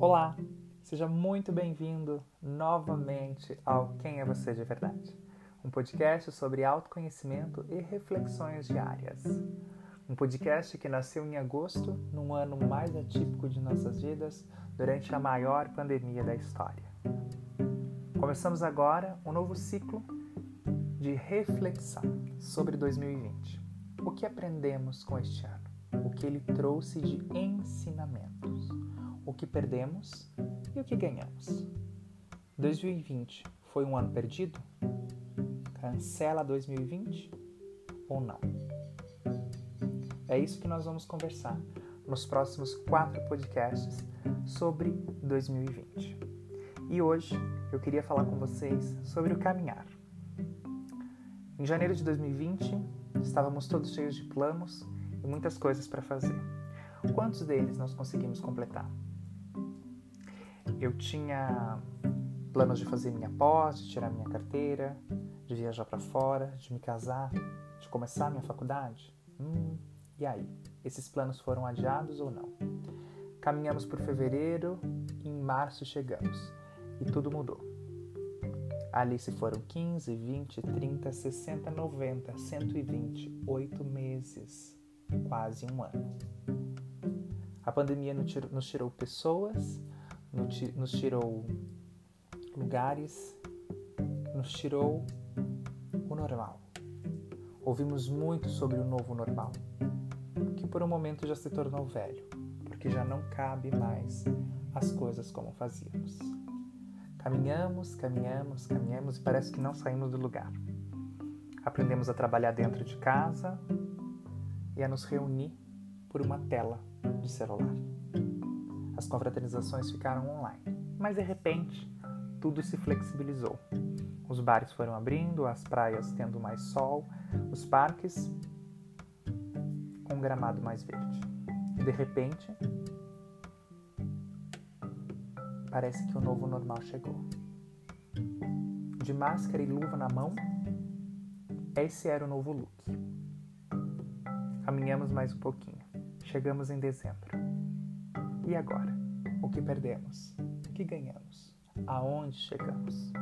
Olá, seja muito bem-vindo novamente ao Quem é Você de Verdade, um podcast sobre autoconhecimento e reflexões diárias. Um podcast que nasceu em agosto, num ano mais atípico de nossas vidas, durante a maior pandemia da história. Começamos agora um novo ciclo de reflexão sobre 2020. O que aprendemos com este ano? O que ele trouxe de ensinamentos? O que perdemos e o que ganhamos? 2020 foi um ano perdido? Cancela 2020 ou não? É isso que nós vamos conversar nos próximos quatro podcasts sobre 2020. E hoje eu queria falar com vocês sobre o caminhar. Em janeiro de 2020, estávamos todos cheios de planos e muitas coisas para fazer. Quantos deles nós conseguimos completar? Eu tinha planos de fazer minha pós, de tirar minha carteira, de viajar para fora, de me casar, de começar minha faculdade. Hum, e aí? Esses planos foram adiados ou não? Caminhamos por fevereiro e em março chegamos e tudo mudou. Ali se foram 15, 20, 30, 60, 90, 120, 8 meses, quase um ano. A pandemia nos tirou pessoas, nos tirou lugares, nos tirou o normal. Ouvimos muito sobre o novo normal, que por um momento já se tornou velho, porque já não cabe mais as coisas como fazíamos. Caminhamos, caminhamos, caminhamos e parece que não saímos do lugar. Aprendemos a trabalhar dentro de casa e a nos reunir por uma tela de celular. As confraternizações ficaram online, mas de repente tudo se flexibilizou. Os bares foram abrindo, as praias tendo mais sol, os parques com um gramado mais verde. De repente, Parece que o novo normal chegou. De máscara e luva na mão, esse era o novo look. Caminhamos mais um pouquinho. Chegamos em dezembro. E agora? O que perdemos? O que ganhamos? Aonde chegamos?